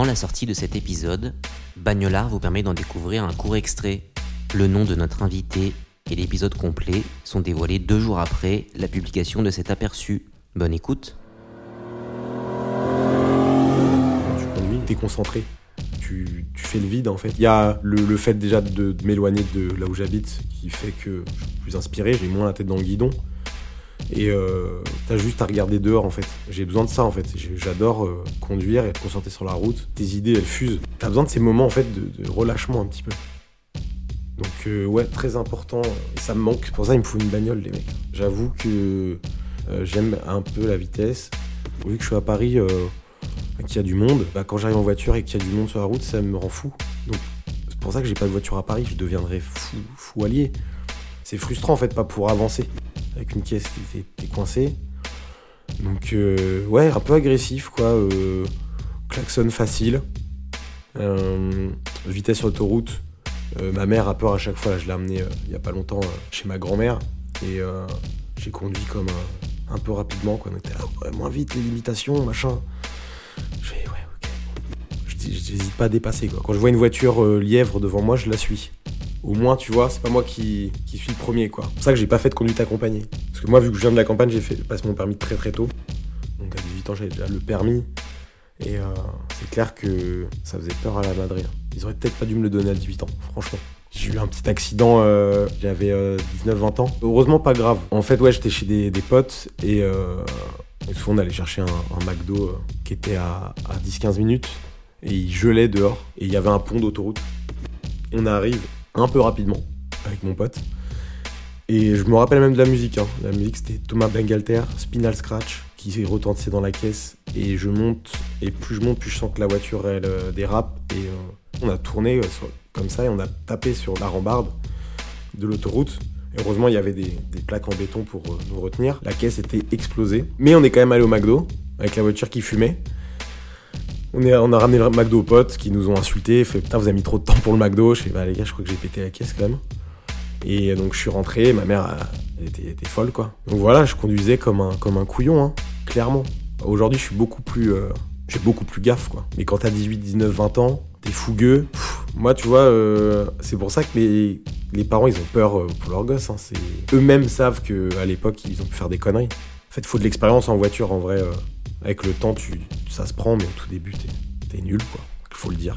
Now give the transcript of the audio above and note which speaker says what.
Speaker 1: Avant la sortie de cet épisode, Bagnolard vous permet d'en découvrir un court extrait. Le nom de notre invité et l'épisode complet sont dévoilés deux jours après la publication de cet aperçu. Bonne écoute.
Speaker 2: Tu conduis, t'es concentré. Tu, fais le vide en fait. Il y a le, le fait déjà de, de m'éloigner de là où j'habite qui fait que je suis plus inspiré, j'ai moins la tête dans le guidon. Et euh, t'as juste à regarder dehors en fait. J'ai besoin de ça en fait. J'adore euh, conduire et être concentré sur la route. Tes idées elles fusent. T'as besoin de ces moments en fait de, relâchement un petit peu. Donc euh, ouais, très important. Et ça me manque. Pour ça il me faut une bagnole les mecs. J'avoue que j'aime un peu la vitesse. Vu que je suis à Paris, qu'il y a du monde, bah, quand j'arrive en voiture et qu'il y a du monde sur la route, ça me rend fou. Donc c'est pour ça que j'ai pas de voiture à Paris, je deviendrais fou, fou allié. C'est frustrant en fait, pas pour avancer. Avec une caisse, t'es- t'es t'es coincé. Donc euh, ouais, un peu agressif quoi. euh, klaxon facile. Euh, vitesse sur l'autoroute. Euh, ma mère a peur à chaque fois. Je l'ai amenée euh, il y a pas longtemps chez ma grand-mère. Et j'ai conduit comme un, peu rapidement. Quoi. On était là, moins vite, les limitations, machin. Je fais, ouais, ok. J'hésite pas à dépasser. Quoi. Quand je vois une voiture lièvre devant moi, je la suis. Au moins, tu vois, c'est pas moi qui, suis le premier. quoi. C'est pour ça que j'ai pas fait de conduite accompagnée. Parce que moi, vu que je viens de la campagne, j'ai fait mon permis très très tôt. Donc à 18 ans, j'avais déjà le permis. Et euh, c'est clair que ça faisait peur à la madrée. Ils auraient peut-être pas dû me le donner à 18 ans, franchement. J'ai eu un petit accident, euh, j'avais 19-20 ans. Heureusement, pas grave. En fait, ouais, j'étais chez des, potes et, euh, souvent on allait chercher un, McDo euh, qui était à, à 10-15 minutes et il gelait dehors et il y avait un pont d'autoroute. On arrive un peu rapidement avec mon pote et je me rappelle même de la musique. hein. La musique c'était Thomas Bangalter, Spinal Scratch qui retentissait dans la caisse et je monte et plus je monte plus je sens que la voiture elle euh, dérape et euh, on a tourné euh, comme ça et on a tapé sur la rambarde de l'autoroute. Heureusement, il y avait des, des plaques en béton pour nous retenir. La caisse était explosée. Mais on est quand même allé au McDo avec la voiture qui fumait. On, a ramené le McDo aux potes qui nous ont insultés. Fait putain, vous avez mis trop de temps pour le McDo. Je fais bah les gars, je crois que j'ai pété la caisse quand même. Et donc je suis rentré. Ma mère elle était, folle quoi. Donc voilà, je conduisais comme un, couillon, hein, clairement. Aujourd'hui, je suis beaucoup plus. euh, j'ai beaucoup plus gaffe quoi. Mais quand t'as 18, 19, 20 ans, t'es fougueux. Moi, tu vois, euh, c'est pour ça que les, parents ils ont peur euh, pour leurs gosses. hein. Eux-mêmes savent que à l'époque ils ont pu faire des conneries. En fait, faut de l'expérience en voiture en vrai. euh, avec le temps, tu, ça se prend, mais au tout début, t'es, nul quoi. Faut le dire.